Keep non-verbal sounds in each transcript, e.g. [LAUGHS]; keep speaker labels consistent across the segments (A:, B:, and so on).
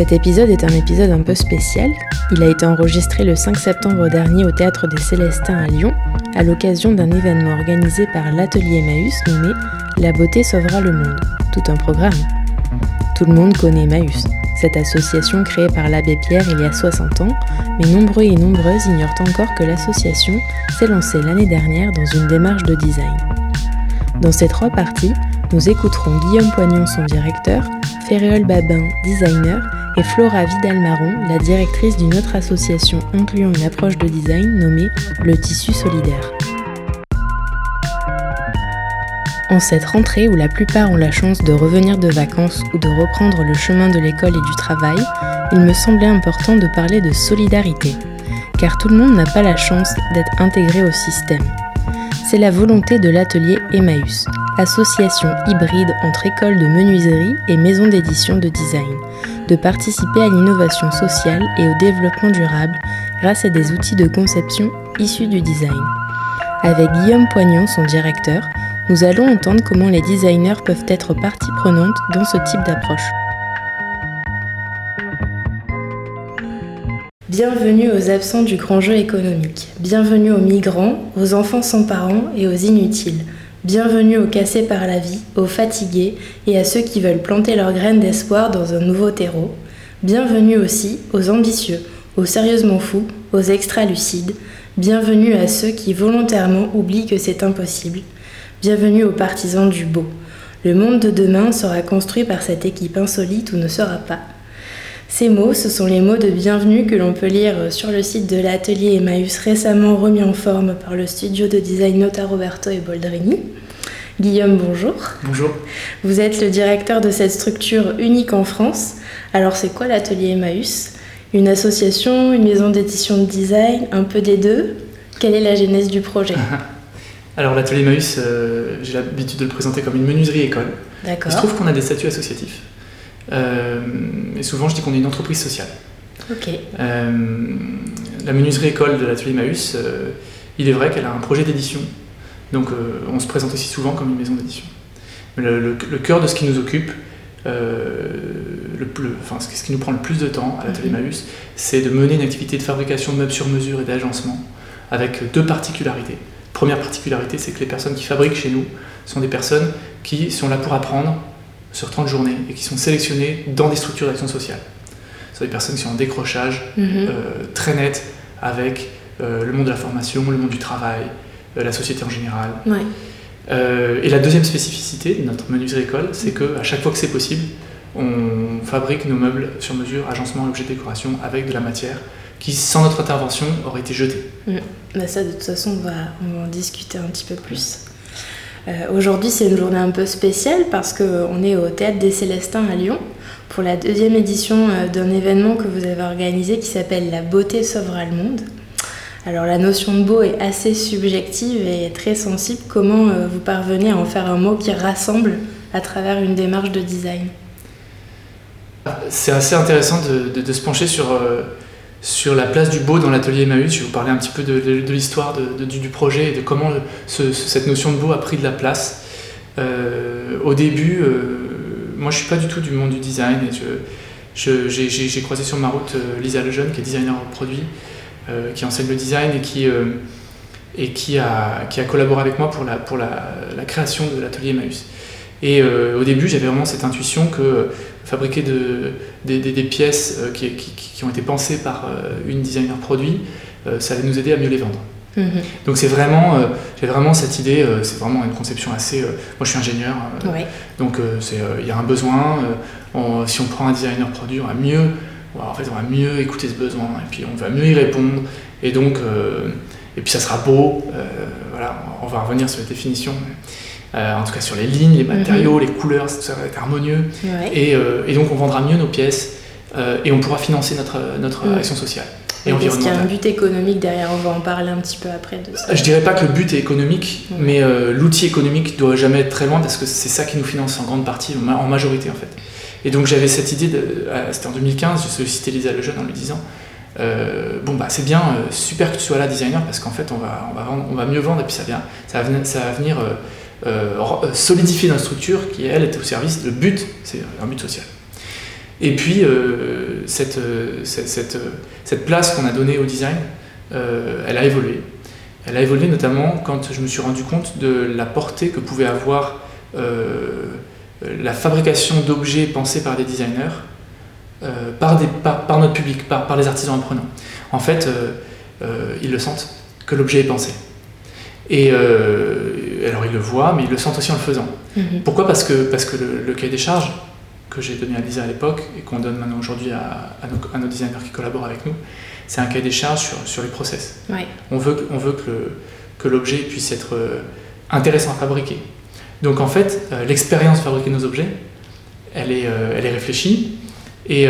A: Cet épisode est un épisode un peu spécial. Il a été enregistré le 5 septembre dernier au Théâtre des Célestins à Lyon, à l'occasion d'un événement organisé par l'Atelier Emmaüs nommé La beauté sauvera le monde. Tout un programme. Tout le monde connaît Emmaüs, cette association créée par l'abbé Pierre il y a 60 ans, mais nombreux et nombreuses ignorent encore que l'association s'est lancée l'année dernière dans une démarche de design. Dans ces trois parties, nous écouterons Guillaume Poignon, son directeur, Ferréol Babin, designer, et Flora Vidal-Marron, la directrice d'une autre association incluant une approche de design nommée le tissu solidaire. En cette rentrée où la plupart ont la chance de revenir de vacances ou de reprendre le chemin de l'école et du travail, il me semblait important de parler de solidarité, car tout le monde n'a pas la chance d'être intégré au système. C'est la volonté de l'atelier Emmaüs, association hybride entre école de menuiserie et maison d'édition de design, de participer à l'innovation sociale et au développement durable grâce à des outils de conception issus du design. Avec Guillaume Poignon, son directeur, nous allons entendre comment les designers peuvent être partie prenante dans ce type d'approche. Bienvenue aux absents du grand jeu économique. Bienvenue aux migrants, aux enfants sans parents et aux inutiles. Bienvenue aux cassés par la vie, aux fatigués et à ceux qui veulent planter leurs graines d'espoir dans un nouveau terreau. Bienvenue aussi aux ambitieux, aux sérieusement fous, aux extra-lucides. Bienvenue à ceux qui volontairement oublient que c'est impossible. Bienvenue aux partisans du beau. Le monde de demain sera construit par cette équipe insolite ou ne sera pas. Ces mots, ce sont les mots de bienvenue que l'on peut lire sur le site de l'atelier Emmaüs récemment remis en forme par le studio de design Nota Roberto et Boldrini. Guillaume, bonjour.
B: Bonjour.
A: Vous êtes le directeur de cette structure unique en France. Alors c'est quoi l'atelier Emmaüs? Une association, une maison d'édition de design, un peu des deux? Quelle est la genèse du projet? [LAUGHS]
B: Alors l'atelier Emmaüs, euh, j'ai l'habitude de le présenter comme une menuiserie école.
A: D'accord.
B: Il se trouve qu'on a des statuts associatifs. Euh, et souvent, je dis qu'on est une entreprise sociale. Euh, la menuiserie école de l'atelier Emmaüs, euh, il est vrai qu'elle a un projet d'édition. Donc, on se présente aussi souvent comme une maison d'édition. Mais le, le- le cœur de ce qui nous occupe, euh, le, enfin, ce qui- nous prend le plus de temps à l'atelier
A: Mhm.
B: Emmaüs, c'est de mener une activité de fabrication de meubles sur mesure et d'agencement avec deux particularités. Première particularité, c'est que les personnes qui fabriquent chez nous sont des personnes qui sont là pour apprendre sur 30 journées et qui sont sélectionnées dans des structures d'action sociale. Ce sont des personnes qui sont en décrochage
A: Mhm.
B: euh, très net avec euh, le monde de la formation, le monde du travail, euh, la société en général.
A: Ouais.
B: Et la deuxième spécificité de notre menuiserie école, c'est qu'à chaque fois que c'est possible, on fabrique nos meubles sur mesure, agencement et objets de décoration avec de la matière qui, sans notre intervention, aurait été jetée.
A: Bah ça, de toute façon, on va, on va en discuter un petit peu plus. Euh, Aujourd'hui, c'est une journée un peu spéciale parce qu'on est au Théâtre des Célestins à Lyon pour la deuxième édition euh, d'un événement que vous avez organisé qui s'appelle La beauté sauvera le monde. Alors la notion de beau est assez subjective et très sensible. Comment euh, vous parvenez à en faire un mot qui rassemble à travers une démarche de design?
B: C'est assez intéressant de, se pencher sur, sur la place du beau dans l'atelier Emmaüs. Je vais vous parler un petit peu de, l'histoire du, projet et de comment ce- ce- cette notion de beau a pris de la place. Euh, au début, euh, moi je suis pas du tout du monde du design. J'ai, croisé sur ma route euh, Lisa Lejeune, qui est designer de produit, qui enseigne le design et qui, a, collaboré avec moi pour la, pour la, la création de l'atelier Emmaüs. Et euh, au début, j'avais vraiment cette intuition que fabriquer de, des, des- des pièces euh, qui, qui- qui ont été pensées par euh, une designer produit, euh, ça allait nous aider à mieux les vendre.
A: Mhm.
B: Donc c'est vraiment, euh, j'ai vraiment cette idée, euh, c'est vraiment une conception assez. euh, moi je suis ingénieur, euh,
A: Ouais.
B: donc euh, euh, il y a un besoin. euh, on- si on prend un designer produit, on va mieux, en fait, on va mieux écouter ce besoin et puis on va mieux y répondre. Et donc, euh, et puis ça sera beau. euh, voilà, on va revenir sur les définitions. mais, euh, en tout cas sur les lignes, les matériaux, les couleurs, ça va être harmonieux.
A: Ouais.
B: Et, euh, et donc on vendra mieux nos pièces euh, et on pourra financer notre, notre
A: Mm.
B: action sociale. et
A: Est-ce qu'il y a un but économique derrière On va en parler un petit peu après de ça.
B: Je dirais pas que le but est économique, mais euh, l'outil économique doit jamais être très loin parce que c'est ça qui nous finance en grande partie, en ma- en majorité en fait. Et donc j'avais cette idée, euh, c'était en 2015, j'ai sollicité Lisa Lejeune en lui disant euh, Bon, bah c'est bien, euh, super que tu sois là, designer, parce qu'en fait on va, on, va vendre- on va mieux vendre et puis ça, vient, ça va venir, ça va venir euh, euh, solidifier notre structure qui, elle, est au service. Le but, c'est un but social. Et puis euh, cette, cette, cette, place qu'on a donnée au design, elle a évolué. Elle a évolué notamment quand je me suis rendu compte de la portée que pouvait avoir la fabrication d'objets pensés par des designers, par, des, par, par notre public, par, par les artisans apprenants. En fait, ils le sentent, que l'objet est pensé. Alors ils le voient, mais ils le sentent aussi en le faisant.
A: Mhm.
B: Pourquoi? Parce que, parce que le, le cahier des charges que j'ai donné à Lisa à l'époque et qu'on donne maintenant aujourd'hui à, à nos, à nos designers qui collaborent avec nous, c'est un cahier des charges sur, sur les process.
A: Ouais.
B: On veut, que- on veut que, le- que l'objet puisse être euh, intéressant à fabriquer. Donc en fait, euh, l'expérience de fabriquer nos objets, elle est, euh, elle est réfléchie. Et,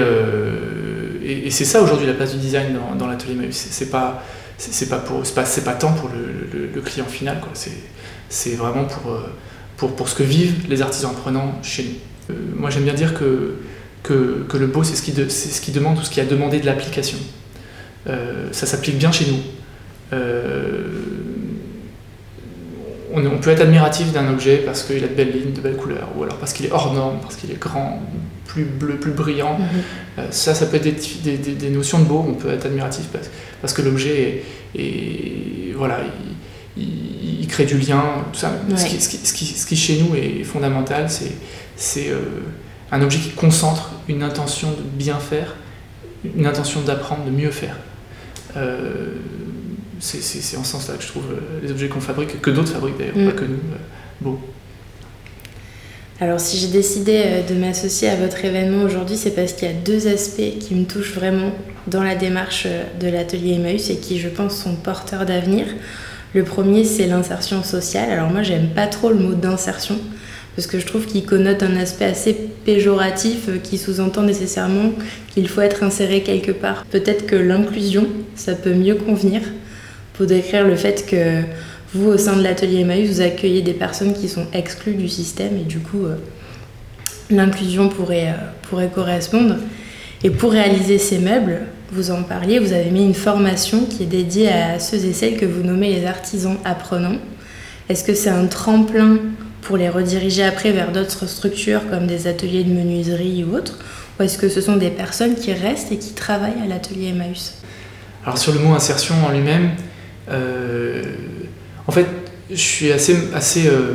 B: et, et c'est ça aujourd'hui la place du design dans, dans l'atelier Maus. C'est pas, c'est, pas pour, pas, pas tant pour le, le- client final. Quoi. C'est, vraiment pour, euh, pour, pour ce que vivent les artisans apprenants chez nous. Euh, moi j'aime bien dire que, que, que le beau c'est ce, qui c'est ce qui demande ou ce qui a demandé de l'application. Euh, ça s'applique bien chez nous. On, on peut être admiratif d'un objet parce qu'il a de belles lignes, de belles couleurs, ou alors parce qu'il est hors norme, parce qu'il est grand, plus bleu, plus brillant.
A: Mhm.
B: Euh, ça, ça peut être des, des- des- des notions de beau, on peut être admiratif parce, parce que l'objet est, est- voilà, il, il- il crée du lien, tout ça. Ce, qui, ce qui- ce qui- ce qui, chez nous est fondamental, c'est, c'est euh, un objet qui concentre une intention de bien faire, une intention d'apprendre, de mieux faire. Euh, c'est, en ce sens-là que je trouve euh, les objets qu'on fabrique, que d'autres fabriquent d'ailleurs,
A: Mm.
B: pas que nous, euh, beaux.
A: Alors si j'ai décidé euh, de m'associer à votre événement aujourd'hui, c'est parce qu'il y a deux aspects qui me touchent vraiment dans la démarche de l'atelier Emmaüs et qui, je pense, sont porteurs d'avenir. Le premier, c'est l'insertion sociale. Alors moi, j'aime pas trop le mot d'insertion parce que je trouve qu'il connote un aspect assez péjoratif qui sous-entend nécessairement qu'il faut être inséré quelque part. Peut-être que l'inclusion, ça peut mieux convenir pour décrire le fait que vous, au sein de l'atelier Emmaüs, vous accueillez des personnes qui sont exclues du système et du coup, euh, l'inclusion pourrait, euh, pourrait correspondre. Et pour réaliser ces meubles, vous en parliez, vous avez mis une formation qui est dédiée à ceux et celles que vous nommez les artisans apprenants. Est-ce que c'est un tremplin pour les rediriger après vers d'autres structures comme des ateliers de menuiserie ou autres Ou est-ce que ce sont des personnes qui restent et qui travaillent à l'atelier Emmaüs?
B: Alors sur le mot insertion en lui-même, en fait, je suis assez, assez, euh,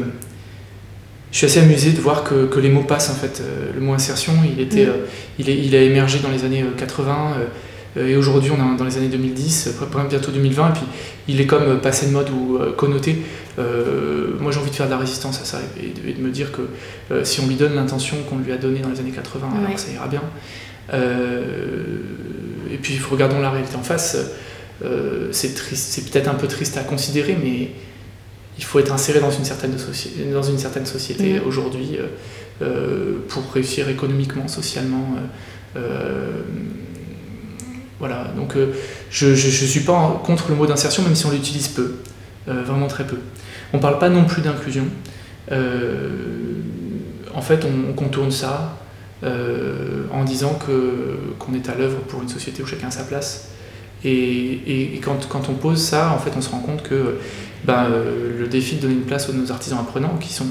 B: je suis assez amusé de voir que, que les mots passent en fait. Euh, le mot insertion, il était,
A: Mm.
B: euh, il, est- il a émergé dans les années euh, 80 euh, et aujourd'hui on est dans les années 2010, euh, bientôt 2020, et puis il est comme euh, passé de mode ou euh, connoté. Euh, moi j'ai envie de faire de la résistance à ça et de, et de me dire que euh, si on lui donne l'intention qu'on lui a donnée dans les années 80,
A: Ouais.
B: alors ça ira bien. Euh, et puis regardons la réalité en face. Euh, c'est triste, c'est peut-être un peu triste à considérer, mais il faut être inséré dans une certaine, soci- dans une certaine société
A: Mhm.
B: aujourd'hui euh, euh, pour réussir économiquement, socialement. euh, voilà, donc je ne suis pas en- contre le mot d'insertion, même si on l'utilise peu, vraiment très peu. On ne parle pas non plus d'inclusion. En fait, on, on contourne ça en disant que qu'on est à l'œuvre pour une société où chacun a sa place. Et, et- et quand, quand on pose ça, en fait, on se rend compte que ben, euh, le défi de donner une place aux nos artisans apprenants qui sont,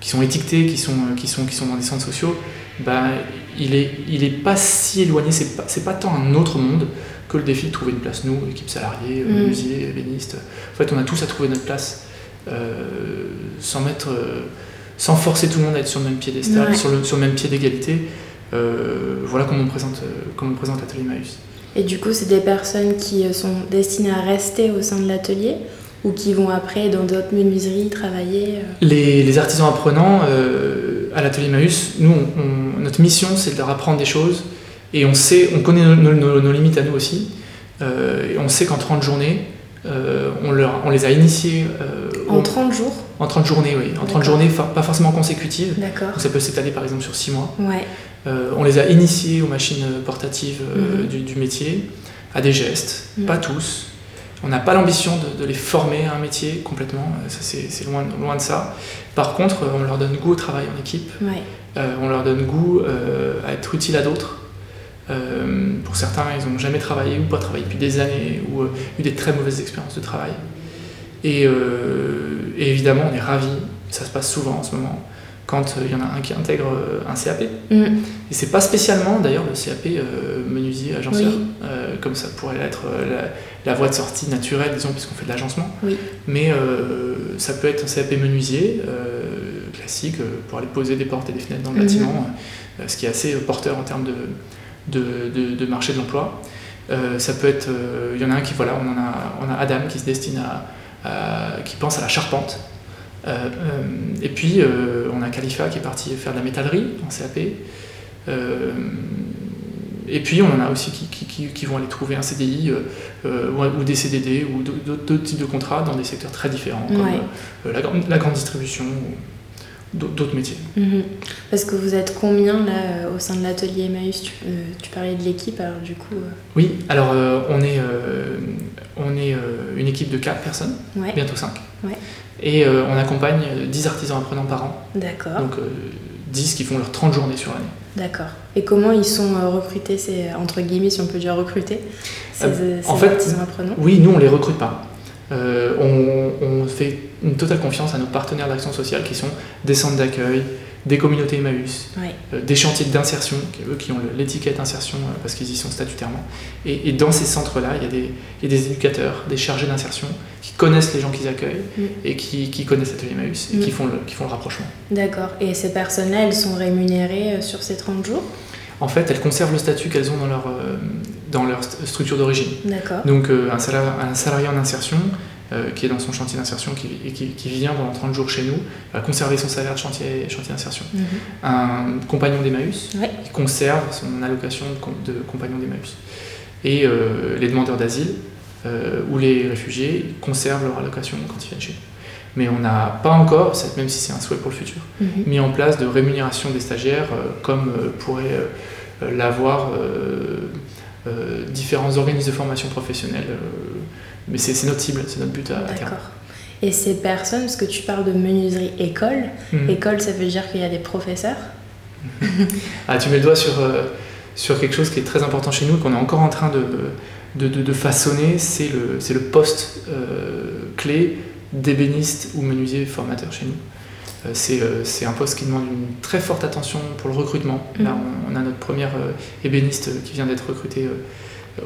B: qui sont étiquetés, qui sont, qui, sont, qui sont dans des centres sociaux, ben, il n'est il est pas si éloigné, c'est pas, pas tant un autre monde que le défi de trouver une place, nous, équipe salariée,
A: Mm.
B: menuisier, ébéniste. En fait, on a tous à trouver notre place euh, sans mettre, euh, sans forcer tout le monde à être sur le même piédestal,
A: Ouais.
B: sur, le, sur le même pied d'égalité. Euh, voilà comment on présente, euh, comment on présente l'atelier Maïs.
A: Et du coup, c'est des personnes qui euh, sont destinées à rester au sein de l'atelier ou qui vont après dans d'autres menuiseries travailler euh,
B: Les, les artisans apprenants euh, à l'atelier Maüs, nous, on- on- notre mission, c'est de leur apprendre des choses et on sait, on connaît nos, nos- nos limites à nous aussi. Euh, et on sait qu'en 30 journées, euh, on, leur, on les a initiés
A: en
B: au-
A: 30 jours
B: en 30 journées, oui, en 30
A: D'accord.
B: journées, fa- pas forcément consécutives.
A: D'accord.
B: Ça peut s'étaler par exemple sur 6 mois.
A: Ouais.
B: Euh, on les a initiés aux machines portatives euh,
A: Mhm.
B: du, du métier, à des gestes,
A: Mm.
B: pas tous. On n'a pas l'ambition de, de les former à un métier complètement, euh, c'est loin, loin de ça. Par contre, on leur donne goût au travail en équipe,
A: Ouais.
B: on leur donne goût à être utile à d'autres. Euh, pour certains, ils n'ont jamais travaillé ou pas travaillé depuis des années ou euh, eu des très mauvaises expériences de travail. Et, euh, et évidemment, on est ravis, ça se passe souvent en ce moment, quand euh, il y en a un qui intègre euh, un CAP.
A: Mm.
B: Et c'est pas spécialement d'ailleurs le CAP euh, menuisier agenceur,
A: Oui.
B: euh, comme ça pourrait être la, la voie de sortie naturelle, disons, puisqu'on fait de l'agencement.
A: Oui.
B: Mais euh, ça peut être un CAP menuisier classique pour aller poser des portes et des fenêtres dans le
A: Mhm.
B: bâtiment, ce qui est assez porteur en termes de, de, de- de marché de l'emploi. Ça peut être, il y en a un qui, voilà, on en a, on a Adam qui se destine à, à- qui pense à la charpente. Euh, euh, et puis euh, on a Khalifa qui est parti faire de la métallerie en CAP. Et puis on en a aussi qui, qui- qui- vont aller trouver un CDI ou, des CDD ou d'autres- types de contrats dans des secteurs très différents, comme
A: Ouais.
B: la, grande- la grande distribution ou d'autres métiers.
A: Mhm. Parce que vous êtes combien là euh, au sein de l'atelier Emmaüs tu, euh, tu parlais de l'équipe, alors du coup. euh,
B: Oui, alors euh, on est, on est une équipe de 4 personnes,
A: Ouais,
B: bientôt 5.
A: Ouais.
B: Et on accompagne euh, 10 artisans apprenants par an,
A: d'accord,
B: donc euh, 10 qui font leurs 30 journées sur l'année.
A: d'accord. Et comment ils sont recrutés, c'est entre guillemets si on peut dire recruter, ces, ces
B: en fait,
A: artisans apprenants?
B: Oui, nous on les recrute pas. On, on fait une totale confiance à nos partenaires d'action sociale qui sont des centres d'accueil, des communautés Emmaüs, euh, des chantiers d'insertion, qui, eux qui ont l'étiquette insertion euh, parce qu'ils y sont statutairement. Et, et dans ces centres-là, il y, a des- il y a des éducateurs, des chargés d'insertion qui connaissent les gens qu'ils accueillent
A: Mm.
B: et qui, qui connaissent l'atelier Emmaüs et
A: Mm.
B: qui, font le, qui font le rapprochement.
A: D'accord. Et ces personnes-là, elles sont rémunérées euh, sur ces 30 jours?
B: En fait, elles conservent le statut qu'elles ont dans leur, euh, dans leur st- structure d'origine.
A: D'accord.
B: Donc un salarié en insertion euh, qui est dans son chantier d'insertion qui, et qui, qui vient pendant 30 jours chez nous va conserver son salaire de chantier, chantier d'insertion.
A: Mhm.
B: Un compagnon d'Emmaüs
A: Ouais.
B: qui conserve son allocation de, com- de compagnon d'Emmaüs. Et euh, les demandeurs d'asile euh, ou les réfugiés conservent leur allocation quand ils viennent chez nous. Mais on n'a pas encore, même si c'est un souhait pour le futur,
A: Mhm.
B: mis en place de rémunération des stagiaires comme pourraient euh, l'avoir différents organismes de formation professionnelle. euh, mais c'est notre cible, c'est notre but à, à terme.
A: Et ces personnes, parce que tu parles de menuiserie école,
B: Mhm.
A: école ça veut dire qu'il y a des professeurs [LAUGHS]
B: Ah, tu mets le doigt sur, euh, sur quelque chose qui est très important chez nous, qu'on est encore en train de, de, de- de façonner, c'est le, le poste euh, clé d'ébéniste ou menuisier formateur chez nous. Euh, c'est, euh, c'est un poste qui demande une très forte attention pour le recrutement. Là,
A: Mhm.
B: on, on a notre première euh, ébéniste qui vient d'être recrutée,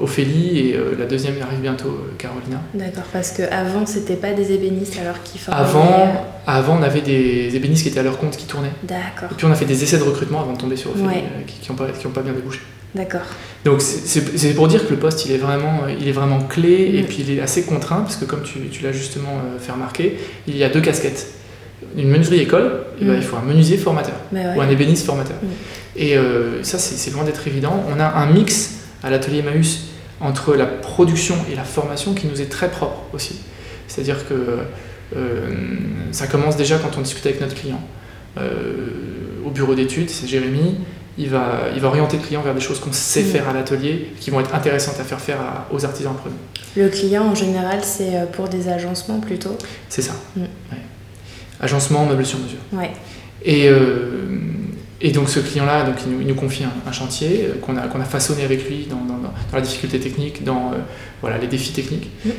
B: Ophélie, et euh, la deuxième arrive bientôt, euh, Carolina.
A: D'accord, parce qu'avant, c'était pas des ébénistes alors qu'ils formaient.
B: Avant, avant, on avait des ébénistes qui étaient à leur compte qui tournaient.
A: D'accord,
B: Et puis on a fait des essais de recrutement avant de tomber sur Ophélie,
A: Ouais.
B: qui n'ont pas, qui ont pas bien débouché.
A: d'accord.
B: Donc c'est- pour dire que le poste il est vraiment, il est vraiment clé et
A: Mm.
B: puis il est assez contraint parce que comme tu, tu l'as justement fait remarquer, il y a deux casquettes. Une menuiserie école, eh ben,
A: Mm.
B: il faut un menuisier formateur
A: Bah ouais.
B: ou un ébéniste formateur.
A: Mm.
B: Et euh, ça c'est loin d'être évident. On a un mix à l'atelier Maüs entre la production et la formation qui nous est très propre aussi. C'est-à-dire que euh, ça commence déjà quand on discute avec notre client. Euh, au bureau d'études, c'est Jérémy, il va, il va orienter le client vers des choses qu'on sait
A: Mm.
B: faire à l'atelier, qui vont être intéressantes à faire faire à- aux artisans apprenants.
A: Le client, en général, c'est pour des agencements plutôt?
B: C'est ça. Ouais. Agencement, meubles sur mesure.
A: Ouais.
B: Et, euh, et donc ce client-là, donc il nous, il nous confie un, un chantier euh, qu'on a, qu'on a façonné avec lui dans, dans- la difficulté technique, dans euh, voilà, les défis techniques,
A: Mm.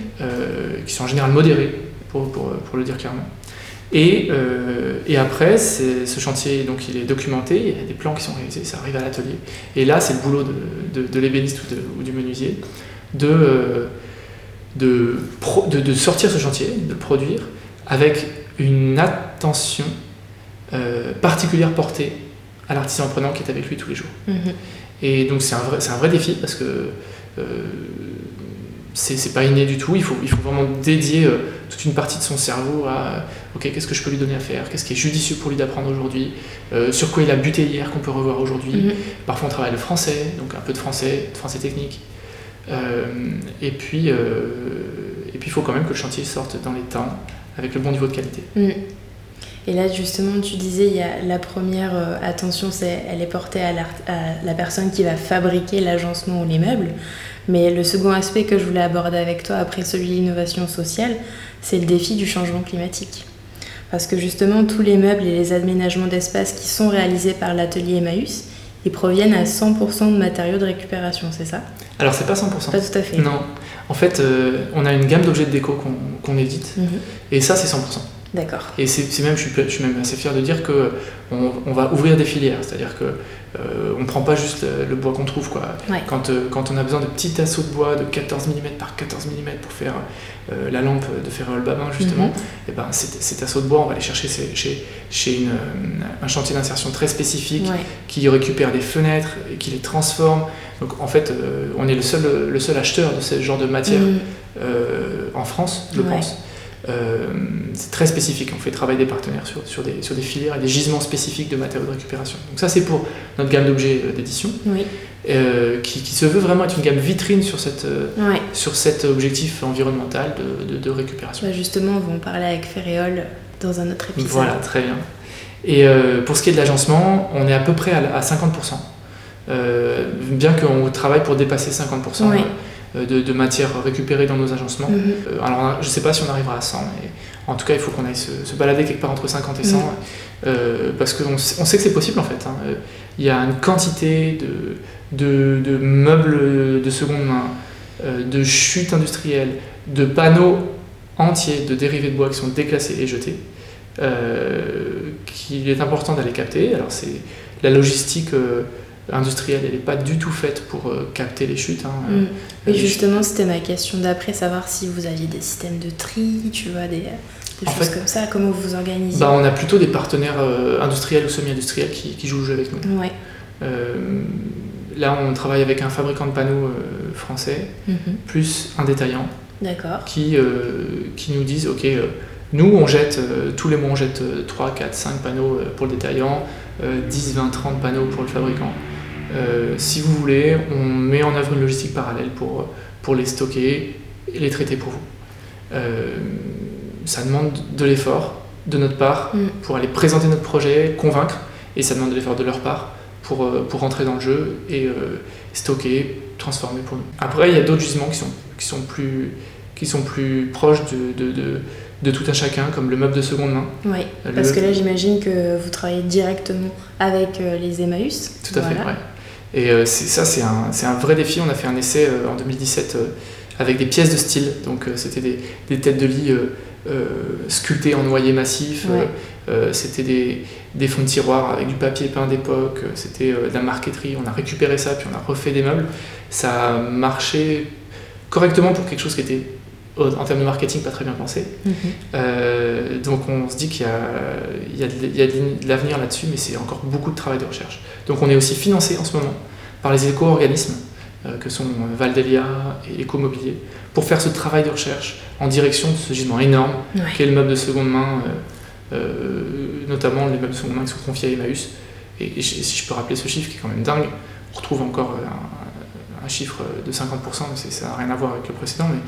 B: qui sont en général modérés, pour, pour, pour le dire clairement. Et, et après, ce chantier, donc, il est documenté, il y a des plans qui sont réalisés, ça arrive à l'atelier. Et là, c'est le boulot de, de- de l'ébéniste ou, de- ou du menuisier de, de, pro- de- de sortir ce chantier, de le produire, avec une attention euh, particulière portée à l'artisan apprenant qui est avec lui tous les jours.
A: Mhm.
B: Et donc c'est un vrai, c'est un vrai défi parce que euh, c'est c'est pas inné du tout. Il faut, il faut vraiment dédier euh, toute une partie de son cerveau à ok qu'est-ce que je peux lui donner à faire, qu'est-ce qui est judicieux pour lui d'apprendre aujourd'hui, euh, sur quoi il a buté hier qu'on peut revoir aujourd'hui?
A: Mhm.
B: Parfois on travaille le français, donc un peu de français, de français technique. Et puis et puis il faut quand même que le chantier sorte dans les temps avec le bon niveau de qualité.
A: Mm. Et là, justement, tu disais, il y a la première euh, attention, c'est, elle est portée à à la personne qui va fabriquer l'agencement ou les meubles. Mais le second aspect que je voulais aborder avec toi, après celui de l'innovation sociale, c'est le défi du changement climatique. Parce que justement, tous les meubles et les aménagements d'espace qui sont réalisés par l'atelier Emmaüs, ils proviennent à 100% de matériaux de récupération, c'est ça?
B: Alors, c'est pas 100%.
A: Pas tout à fait.
B: Non. En fait, euh, on a une gamme d'objets de déco qu'on édite,
A: Mhm.
B: et ça, c'est 100%.
A: D'accord.
B: Et c'est c'est même, je suis, je suis même assez fier de dire que on, on va ouvrir des filières, c'est-à-dire que euh, on prend pas juste le, le bois qu'on trouve, quoi.
A: Ouais.
B: Quand, euh, quand on a besoin de petits tasseaux de bois de 14 mm par 14 mm pour faire euh, la lampe de Ferrol Babin justement, et ben ces, ces tasseaux de bois, on va les chercher chez, chez, une, euh, un chantier d'insertion très spécifique
A: Ouais.
B: qui récupère des fenêtres et qui les transforme. Donc en fait, euh, on est le seul, le seul acheteur de ce genre de matière
A: Mhm.
B: euh, en France, je
A: Ouais.
B: pense. Euh, c'est très spécifique. On fait travailler des partenaires sur, sur, des, sur des filières et des gisements spécifiques de matériaux de récupération. Donc ça, c'est pour notre gamme d'objets euh, d'édition,
A: Oui.
B: euh, qui, qui se veut vraiment être une gamme vitrine sur, cette,
A: Ouais.
B: sur cet objectif environnemental de, de- de récupération.
A: Bah, justement, on va en parler avec Ferréol dans un autre épisode.
B: Voilà, très bien. Et euh, pour ce qui est de l'agencement, on est à peu près à, à 50%. Euh, bien qu'on travaille pour dépasser 50%
A: Ouais.
B: Euh, de, de matière récupérée dans nos agencements.
A: Mhm.
B: Euh, alors, je ne sais pas si on arrivera à 100, mais en tout cas, il faut qu'on aille se, se balader quelque part entre 50 et 100,
A: Mm.
B: euh, parce qu'on on sait que c'est possible en fait. hein. Il y a une quantité de, de, de meubles de seconde main, euh, de chutes industrielles, de panneaux entiers de dérivés de bois qui sont déclassés et jetés, qu'il est important d'aller capter. Alors, c'est la logistique. Euh, industrielle, elle n'est pas du tout faite pour euh, capter les chutes. hein.
A: Mm. Oui,
B: les
A: justement, c'était ma question d'après, savoir si vous aviez des systèmes de tri, tu vois, des, choses
B: fait,
A: comme ça, comment vous vous organisez.
B: Bah, on a plutôt des partenaires euh, industriels ou semi-industriels qui, qui jouent le jeu avec nous.
A: Ouais.
B: Euh, là, on travaille avec un fabricant de panneaux euh, français,
A: Mhm.
B: plus un détaillant, qui, euh, qui nous disent Ok, euh, nous, on jette, euh, tous les mois, on jette euh, 3, 4, 5 panneaux euh, pour le détaillant, euh, 10, 20, 30 panneaux pour le fabricant. Euh, si vous voulez, on met en œuvre une logistique parallèle pour, pour les stocker et les traiter pour vous. Euh, ça demande de l'effort de notre part
A: Mm.
B: pour aller présenter notre projet, convaincre, et ça demande de l'effort de leur part pour, euh, pour rentrer dans le jeu et euh, stocker, transformer pour nous. Après, il y a d'autres gisements qui sont, qui sont, plus, qui sont plus proches de, de, de, de tout un chacun, comme le meuble de seconde main.
A: Oui,
B: Le-
A: parce que là, j'imagine que vous travaillez directement avec les Emmaüs.
B: Tout à fait,
A: Voilà.
B: ouais. Et euh, ça, c'est un, vrai défi. On a fait un essai euh, en 2017 euh, avec des pièces de style. Donc, c'était des, des têtes de lit sculptées en noyer massif.
A: Ouais.
B: C'était des, des fonds de tiroir avec du papier peint d'époque. C'était de la marqueterie. On a récupéré ça, puis on a refait des meubles. Ça a marché correctement pour quelque chose qui était, en termes de marketing, pas très bien pensé.
A: Mhm.
B: Euh, donc on se dit qu'il y a, il y a de, l'avenir là-dessus, mais c'est encore beaucoup de travail de recherche. Donc on est aussi financé en ce moment par les éco-organismes euh, que sont Valdelia et Écomobilier pour faire ce travail de recherche en direction de ce gisement énorme
A: Ouais.
B: qu'est le meuble de seconde main, euh, euh, notamment les meubles de seconde main qui sont confiés à Emmaüs. Et, et si je peux rappeler ce chiffre qui est quand même dingue, on retrouve encore un, un chiffre de 50%, c'est- ça n'a rien à voir avec le précédent, mais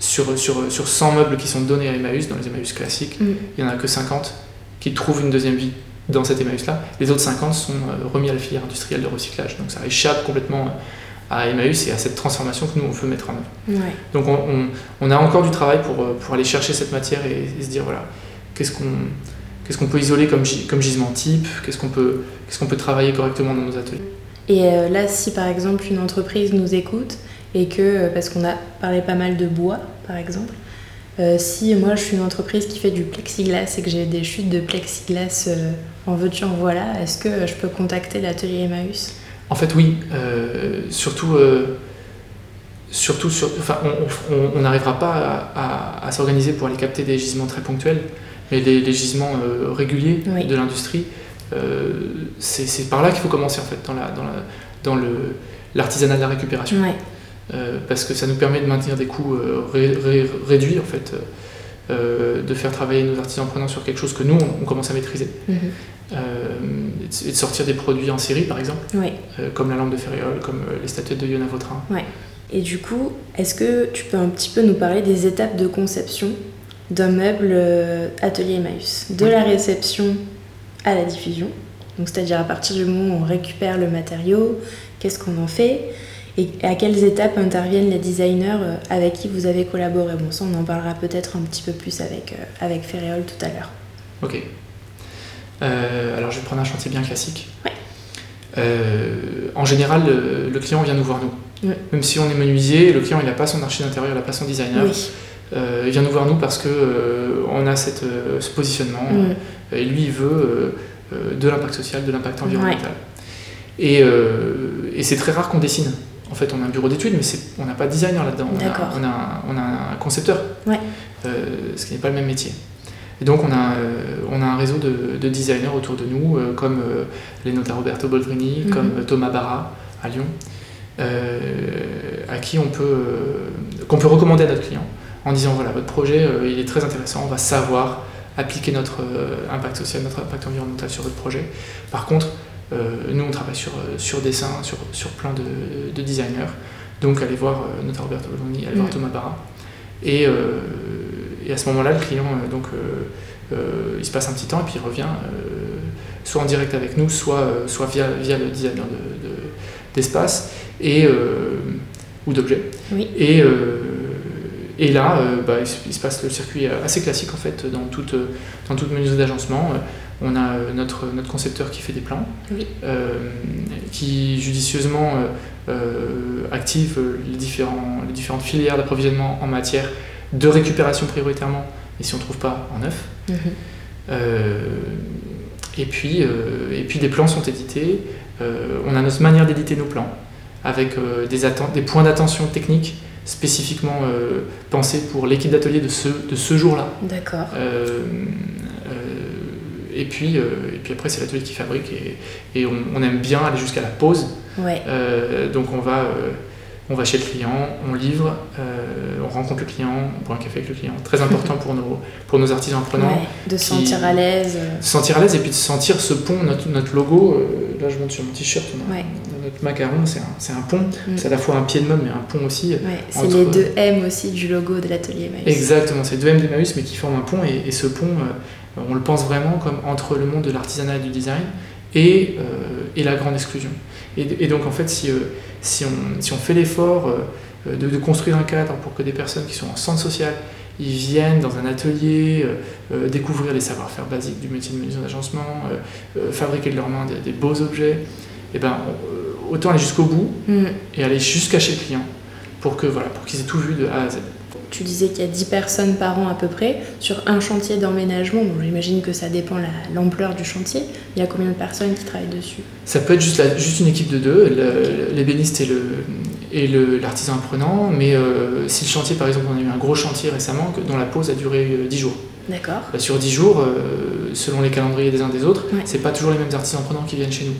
B: sur, sur, sur 100 meubles qui sont donnés à Emmaüs, dans les Emmaüs classiques,
A: Mm.
B: il n'y en a que 50 qui trouvent une deuxième vie dans cet Emmaüs-là. Les autres 50 sont euh, remis à la filière industrielle de recyclage. Donc ça échappe complètement à Emmaüs et à cette transformation que nous, on veut mettre en œuvre.
A: Ouais.
B: Donc on, on- on a encore du travail pour, euh, pour aller chercher cette matière et, et se dire, voilà, qu'est-ce qu'on qu'est-ce qu'on peut isoler comme, comme gisement type, qu'est-ce qu'on peut, qu'est-ce qu'on peut travailler correctement dans nos ateliers?
A: Et euh, là, si par exemple une entreprise nous écoute et que, euh, parce qu'on a parlé pas mal de bois par exemple, euh, si moi je suis une entreprise qui fait du plexiglas et que j'ai des chutes de plexiglas euh, en veux-tu en voilà, est-ce que je peux contacter l'atelier Emmaüs?
B: En fait, oui, euh, surtout, surtout sur, enfin, on- n'arrivera pas à, à- à s'organiser pour aller capter des gisements très ponctuels, mais les, les gisements réguliers
A: Oui.
B: de l'industrie, c'est c'est par là qu'il faut commencer en fait, dans, la, dans, la, dans le, l'artisanat de la récupération,
A: Ouais.
B: Euh, parce que ça nous permet de maintenir des coûts euh, ré- ré- réduits en fait, euh, de faire travailler nos artisans prenants sur quelque chose que nous on, on commence à maîtriser,
A: Mhm.
B: et de- sortir des produits en série par exemple. Comme la lampe de Ferréol, comme les statuettes de Yona Vautrin.
A: Et du coup, est-ce que tu peux un petit peu nous parler des étapes de conception d'un meuble atelier Emmaüs, de la réception à la diffusion. Donc c'est-à-dire à partir du moment où on récupère le matériau, qu'est-ce qu'on en fait? Et à quelles étapes interviennent les designers euh, avec qui vous avez collaboré? Bon, ça on en parlera peut-être un petit peu plus avec, euh, avec Ferréol tout à l'heure.
B: Ok. alors je vais prendre un chantier bien classique.
A: Ouais.
B: en général, le, client vient nous voir nous. Même si on est menuisier, le client il n'a pas son archi d'intérieur, il n'a pas son designer.
A: Oui.
B: Euh, il vient nous voir nous parce que euh, on a cette, euh, ce positionnement mm. et lui il veut de l'impact social, de l'impact environnemental. Et, et c'est très rare qu'on dessine. En fait, on a un bureau d'études, mais on n'a pas de designer là-dedans. On, on, a, on, a, un concepteur, ce qui n'est pas le même métier. Et donc, on a, on a un réseau de, de designers autour de nous, comme les notaires Roberto Boldrini, mm-hmm. comme Thomas Barra à Lyon, à qui on peut, qu'on peut recommander à notre client en disant voilà, votre projet euh, il est très intéressant, on va savoir appliquer notre euh, impact social, notre impact environnemental sur votre projet. Par contre, euh, nous on travaille sur, sur dessin, sur, sur plein de, de designers. Donc allez voir notre Roberto Bologna, allez voir mm. Thomas Barra. Et, et à ce moment-là, le client, donc, il se passe un petit temps et puis il revient soit en direct avec nous, soit, soit via, via le designer d'espace de, et ou d'objets.
A: Oui.
B: Et, et là, euh, bah, il, se passe le circuit assez classique en fait dans toute, dans toute menuiserie d'agencement. On a euh, notre, notre concepteur qui fait des plans, euh, qui judicieusement active les, différents, les différentes filières d'approvisionnement en matière de récupération prioritairement, et si on ne trouve pas en neuf. Mhm. et, puis, et puis des plans sont édités. on a notre manière d'éditer nos plans, avec des, des points d'attention techniques spécifiquement euh, pensé pour l'équipe d'atelier de ce, de ce jour-là.
A: D'accord.
B: Euh, euh, et, puis, et puis après, c'est l'atelier qui fabrique et, et on, aime bien aller jusqu'à la pause.
A: Ouais.
B: donc on va, on va chez le client, on livre, on rencontre le client, on boit un café avec le client. Très important pour nos, pour nos artisans prenants.
A: de se sentir à l'aise.
B: Se sentir à l'aise et puis de sentir ce pont, notre, notre logo. là, je monte sur mon t-shirt.
A: Ouais
B: notre macaron, c'est un, pont. Mm. C'est à la fois un pied de meuble, mais un pont aussi.
A: c'est les deux M aussi du logo de l'atelier Emmaüs.
B: Exactement, c'est deux M d'Emmaüs, mais qui forment un pont. Et, ce pont, euh, on le pense vraiment comme entre le monde de l'artisanat et du design et, euh, et la grande exclusion. Et, donc, en fait, si, euh, si, on, si on fait l'effort de, de, construire un cadre pour que des personnes qui sont en centre social ils viennent dans un atelier découvrir les savoir-faire basiques du métier de menuisier d'agencement, fabriquer de leurs mains des, beaux objets, et eh ben, autant aller jusqu'au bout mm. et aller jusqu'à chez le client pour que voilà, pour qu'ils aient tout vu de A à Z.
A: Tu disais qu'il y a 10 personnes par an à peu près sur un chantier d'emménagement. Bon, j'imagine que ça dépend l'ampleur du chantier. Il y a combien de personnes qui travaillent dessus?
B: Ça peut être juste, juste une équipe de deux, l'ébéniste et l'artisan apprenant. Mais euh, si le chantier, par exemple, on a eu un gros chantier récemment dont la pause a duré 10 euh, jours.
A: D'accord.
B: Bah, sur 10 jours, euh, selon les calendriers des uns des autres, c'est pas toujours les mêmes artisans apprenants qui viennent chez nous.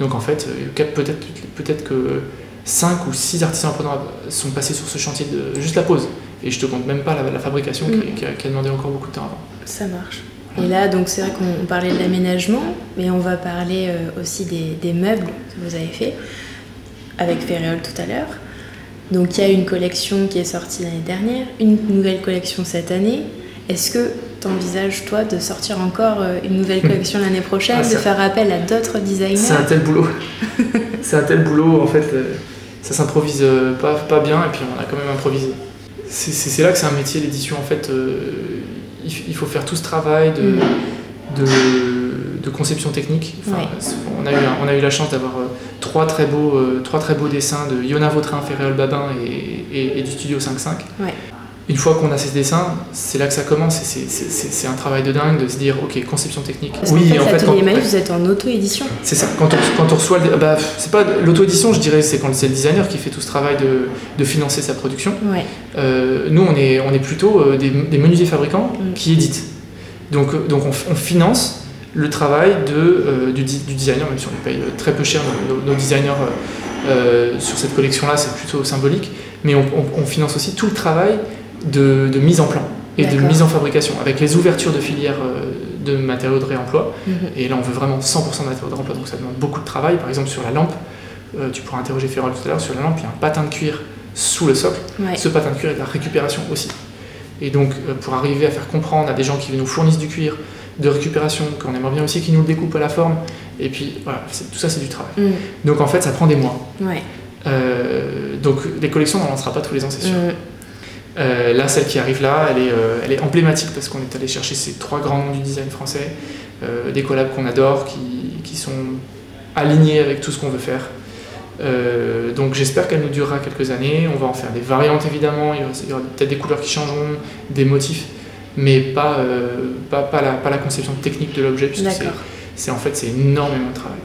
B: Donc en fait, peut-être peut que 5 ou 6 artisans apprenants sont passés sur ce chantier de juste la pause. Et je te compte même pas la, fabrication qui, a, demandé encore beaucoup de temps avant.
A: Ça marche. Et là, donc c'est vrai qu'on parlait de l'aménagement, mais on va parler euh, aussi des, meubles que vous avez fait avec Ferréol tout à l'heure. Donc il y a une collection qui est sortie l'année dernière, une nouvelle collection cette année. Est-ce que t'envisages, toi, de sortir encore euh, une nouvelle [LAUGHS] collection l'année prochaine, ah, de faire appel à d'autres designers?
B: C'est un tel boulot. [LAUGHS] c'est un tel boulot, en fait, euh, ça s'improvise pas, pas bien, et puis on a quand même improvisé. C'est là que c'est un métier, l'édition, en fait. il faut faire tout ce travail de, mm. de, conception technique. on, a eu on a eu la chance d'avoir trois, très beaux, trois très beaux dessins de Yona Vautrin, Ferréol Babin et, et, du studio 5.5.
A: Ouais
B: une fois qu'on a ces dessins, c'est là que ça commence. C'est un travail de dingue de se dire, ok, conception technique.
A: oui, en fait, quand, vous êtes en auto-édition.
B: C'est ça. Quand on, quand on reçoit, bah, c'est pas l'auto-édition, je dirais, c'est quand c'est le designer qui fait tout ce travail de, de financer sa production.
A: Ouais.
B: Euh, nous, on est, on est plutôt euh, des, des menuisiers fabricants mm. qui éditent. Donc, euh, donc on, finance le travail de, du, du, designer, même si on paye très peu cher nos, designers sur cette collection-là, c'est plutôt symbolique. Mais on, on, finance aussi tout le travail de, mise en plan et de mise en fabrication, avec les ouvertures de filières euh, de matériaux de réemploi. Mhm. Et là, on veut vraiment 100% de matériaux de réemploi, donc ça demande beaucoup de travail. Par exemple, sur la lampe, euh, tu pourras interroger Ferrol tout à l'heure, sur la lampe, il y a un patin de cuir sous le socle. Ce patin de cuir est de la récupération aussi. Et donc, pour arriver à faire comprendre à des gens qui nous fournissent du cuir de récupération, qu'on aimerait bien aussi qu'ils nous le découpent à la forme, et puis voilà, tout ça c'est du travail.
A: Mm.
B: Donc en fait, ça prend des mois.
A: Ouais.
B: donc les collections, on n'en lancera pas tous les ans, c'est sûr. Mm. là, celle qui arrive là, elle est, elle est emblématique parce qu'on est allé chercher ces trois grands noms du design français, des collabs qu'on adore, qui, qui, sont alignés avec tout ce qu'on veut faire. Euh, donc j'espère qu'elle nous durera quelques années. On va en faire des variantes évidemment, il y aura, peut-être des couleurs qui changeront, des motifs, mais pas, euh, pas, pas, la, pas, la, conception technique de l'objet, puisque c'est en fait c'est énormément de travail.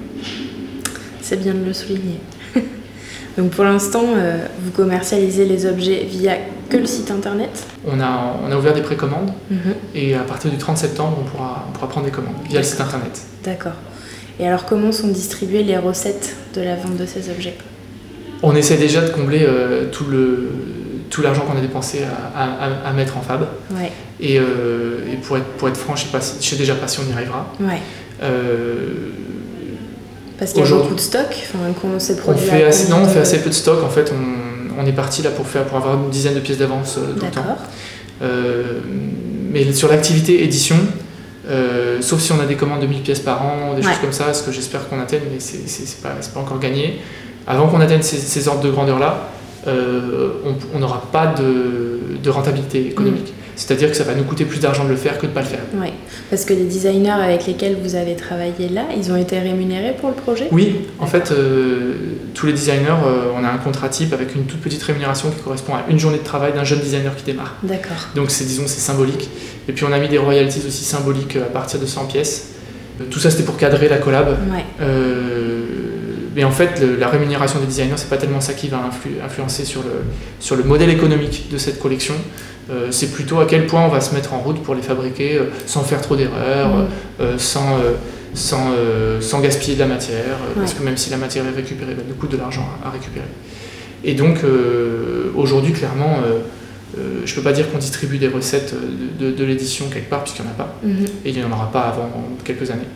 A: C'est bien de le souligner. [LAUGHS] donc pour l'instant, euh, vous commercialisez les objets via que le site internet
B: on a, on a ouvert des précommandes
A: mhm.
B: et à partir du 30 septembre, on pourra, on pourra prendre des commandes via le site internet.
A: D'accord. Et alors comment sont distribuées les recettes de la vente de ces objets?
B: On essaie déjà de combler euh, tout le tout l'argent qu'on a dépensé à, mettre en fab.
A: Ouais.
B: Et, euh, et, pour, être, pour être franc, je ne sais, sais, déjà pas si on y arrivera.
A: Ouais.
B: Euh,
A: Parce qu'il y a beaucoup de stock enfin, on
B: fait assez, Non, on fait assez peu de stock. En fait, on, on est parti là pour, faire, pour avoir une dizaine de pièces d'avance tout le temps. mais sur l'activité édition, euh, sauf si on a des commandes de 1000 pièces par an, des choses comme ça, ce que j'espère qu'on atteigne, mais c'est pas, pas encore gagné. Avant qu'on atteigne ces, ordres de grandeur-là, euh, on n'aura pas de, de, rentabilité économique. Mm. C'est-à-dire que ça va nous coûter plus d'argent de le faire que de ne pas le faire.
A: Oui, parce que les designers avec lesquels vous avez travaillé là, ils ont été rémunérés pour le projet?
B: Oui, en fait, euh, tous les designers, on a un contrat type avec une toute petite rémunération qui correspond à une journée de travail d'un jeune designer qui démarre.
A: D'accord.
B: Donc c'est disons c'est symbolique. Et puis on a mis des royalties aussi symboliques à partir de 100 pièces. Euh, tout ça c'était pour cadrer la collab.
A: Ouais.
B: Euh, mais en fait, la rémunération des designers, c'est pas tellement ça qui va influencer sur le, sur le modèle économique de cette collection. Euh, c'est plutôt à quel point on va se mettre en route pour les fabriquer sans faire trop d'erreurs, mm. sans, sans, sans, gaspiller de la matière, parce que même si la matière est récupérée, bah, il nous coûte de l'argent à, récupérer. Et donc aujourd'hui, clairement, euh, je ne peux pas dire qu'on distribue des recettes de, l'édition quelque part, puisqu'il n'y en a pas.
A: Mhm.
B: Et il n'y en aura pas avant quelques années.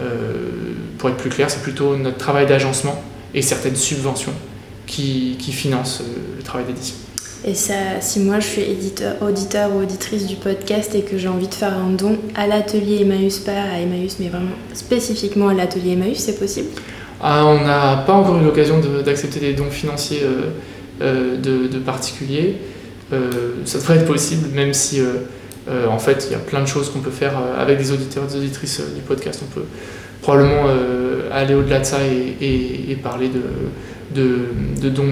B: Euh, pour être plus clair, c'est plutôt notre travail d'agencement et certaines subventions qui, qui financent euh, le travail d'édition.
A: Et ça, si moi je suis éditeur, auditeur ou auditrice du podcast et que j'ai envie de faire un don à l'atelier Emmaüs, pas à Emmaüs, mais vraiment spécifiquement à l'atelier Emmaüs, c'est possible?
B: Ah, On n'a pas encore eu l'occasion d'accepter des dons financiers de, de, particuliers. Euh, ça devrait être possible, même si euh, euh, en fait il y a plein de choses qu'on peut faire avec des auditeurs et des auditrices du podcast. On peut probablement aller au-delà de ça et, parler de, de, dons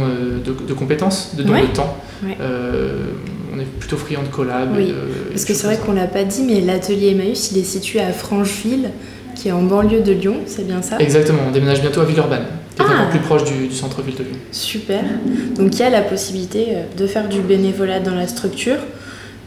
B: de, compétences, de dons de temps. on est plutôt friand de collab.
A: Oui, parce que c'est vrai qu'on l'a pas dit, mais l'atelier Emmaüs, il est situé à Francheville, qui est en banlieue de Lyon, c'est bien ça?
B: Exactement, on déménage bientôt à Villeurbanne qui est encore ah. plus proche du, centre-ville de Lyon.
A: Super. Donc il y a la possibilité euh, de faire du bénévolat dans la structure,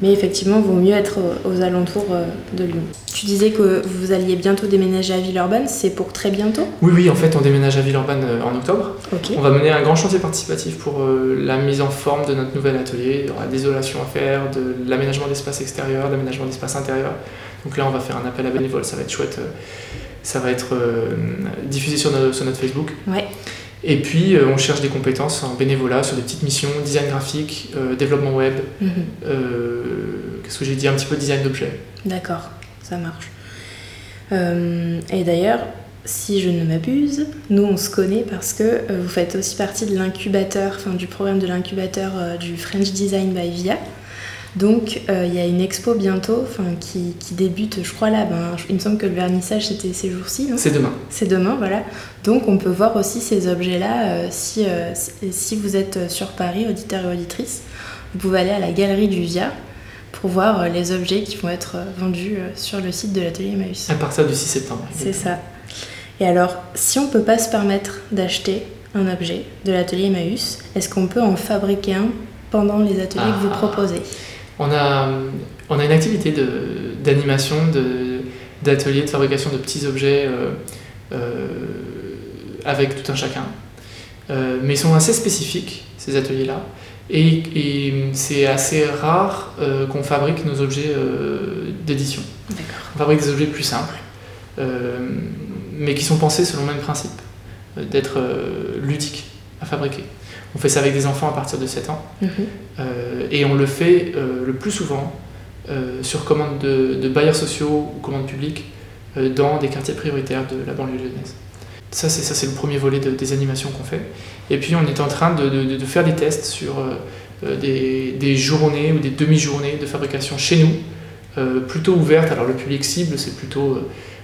A: mais effectivement, il vaut mieux être aux alentours euh, de Lyon. Tu disais que vous alliez bientôt déménager à Villeurbanne, c'est pour très bientôt?
B: Oui, oui, en fait, on déménage à Villeurbanne euh, en octobre. On va mener un grand chantier participatif pour la mise en forme de notre nouvel atelier. Il y aura des isolations à faire, de l'aménagement d'espace extérieur, de l'aménagement d'espace intérieur. Donc là, on va faire un appel à bénévoles, ça va être chouette ça va être euh, diffusé sur, sur, notre Facebook.
A: Ouais.
B: Et puis, euh, on cherche des compétences en bénévolat sur des petites missions, design graphique, euh, développement web,
A: mhm.
B: qu'est-ce que j'ai dit, un petit peu design d'objets.
A: D'accord, ça marche. et d'ailleurs, si je ne m'abuse, nous on se connaît parce que vous faites aussi partie de l'incubateur, enfin du programme de l'incubateur du French Design by VIA. Donc euh, il y a une expo bientôt qui, qui débute, je crois là, ben, il me semble que le vernissage c'était ces jours-ci,
B: C'est demain.
A: C'est demain, voilà. Donc on peut voir aussi ces objets-là euh, si, euh, si vous êtes sur Paris, auditeur et auditrice. Vous pouvez aller à la galerie du VIA pour voir les objets qui vont être vendus sur le site de l'atelier Emmaüs.
B: À partir du 6 septembre.
A: C'est ça. Et alors, si on ne peut pas se permettre d'acheter un objet de l'atelier Emmaüs, est-ce qu'on peut en fabriquer un pendant les ateliers que vous ah. proposez?
B: On a, on a une activité d'animation, d'atelier, de, fabrication de petits objets euh, euh, avec tout un chacun. Euh, mais ils sont assez spécifiques, ces ateliers-là. Et, c'est assez rare qu'on fabrique nos objets d'édition. On fabrique des objets plus simples, mais qui sont pensés selon le même principe, d'être ludiques à fabriquer. On fait ça avec des enfants à partir de 7 ans.
A: Mhm.
B: Euh, et on le fait euh, le plus souvent euh, sur commande de, de bailleurs sociaux ou commandes publiques euh, dans des quartiers prioritaires de la banlieue lyonnaise. Ça, c'est ça, c'est le premier volet de- des animations qu'on fait. Et puis, on est en train de, de- de faire des tests sur euh, des, des journées ou des demi-journées de fabrication chez nous, euh, plutôt ouvertes. Alors, le public cible, c'est plutôt,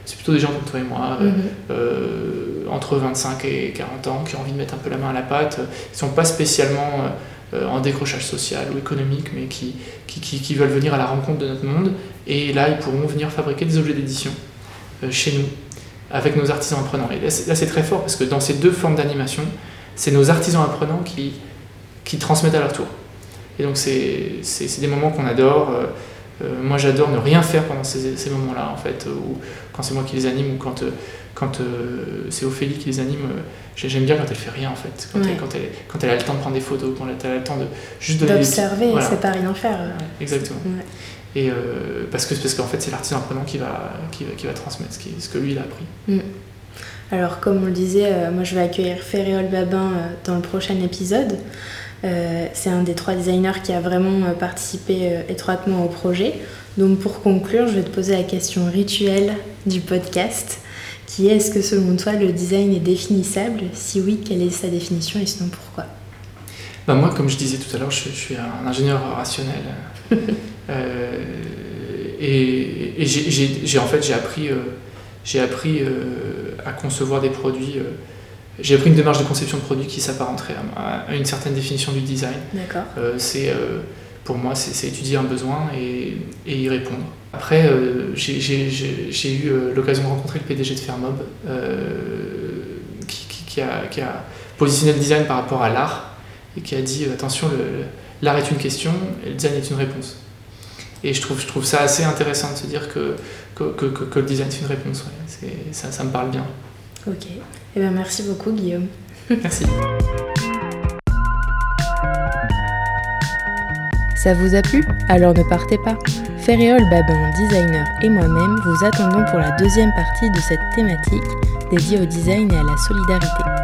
B: c'est plutôt des gens comme toi et moi, euh,
A: Mhm.
B: euh, entre 25 et 40 ans, qui ont envie de mettre un peu la main à la pâte. Ne sont pas spécialement euh, en décrochage social ou économique, mais qui, qui, qui- qui veulent venir à la rencontre de notre monde. Et là, ils pourront venir fabriquer des objets d'édition euh, chez nous, avec nos artisans apprenants. Et là, c'est très fort, parce que dans ces deux formes d'animation, c'est nos artisans apprenants qui, qui transmettent à leur tour. Et donc, c'est des moments qu'on adore. Euh, moi, j'adore ne rien faire pendant ces, ces moments-là, en fait, quand c'est moi qui les anime, ou quand, euh, quand euh, c'est Ophélie qui les anime. euh, j'ai- J'aime bien quand elle fait rien, en fait. Quand,
A: Ouais.
B: elle, quand, elle, quand elle a le temps de prendre des photos, quand elle a le temps de juste petits-
A: D'observer,
B: voilà.
A: c'est pas rien faire.
B: Exactement. Et euh, parce que parce qu'en fait, c'est l'artisan apprenant qui va, qui, va, qui va transmettre ce, qui- ce que lui, il a appris.
A: Alors, comme on le disait, euh, moi je vais accueillir Ferréol Babin euh, dans le prochain épisode. C'est un des trois designers qui a vraiment participé étroitement au projet. Donc, pour conclure, je vais te poser la question rituelle du podcast qui est est-ce que selon toi le design est définissable? Si oui, quelle est sa définition et sinon pourquoi?
B: Bah, moi, comme je disais tout à l'heure, je, je suis un ingénieur rationnel. [LAUGHS] Euh, et et j'ai- en fait, j'ai appris, euh, j'ai appris euh, à concevoir des produits. j'ai appris une démarche de conception de produits qui s'apparenterait à, à une certaine définition du design.
A: D'accord.
B: C'est pour moi c'est c'est étudier un besoin et, et y répondre. Après euh, j'ai- eu euh, l'occasion de rencontrer le PDG de Fairmob euh, qui, qui- qui a, qui a positionné le design par rapport à l'art et qui a dit attention l'art est une question et le design est une réponse. Et je trouve, je trouve ça assez intéressant de se dire que, que, que- que- que le design est une réponse. ouais. C'est- Ça, ça me parle bien.
A: Ok. Eh ben, merci beaucoup, Guillaume. [LAUGHS]
B: Merci.
A: Ça vous a plu? Alors ne partez pas. Ferréol Babin, designer, et moi-même vous attendons pour la deuxième partie de cette thématique dédiée au design et à la solidarité.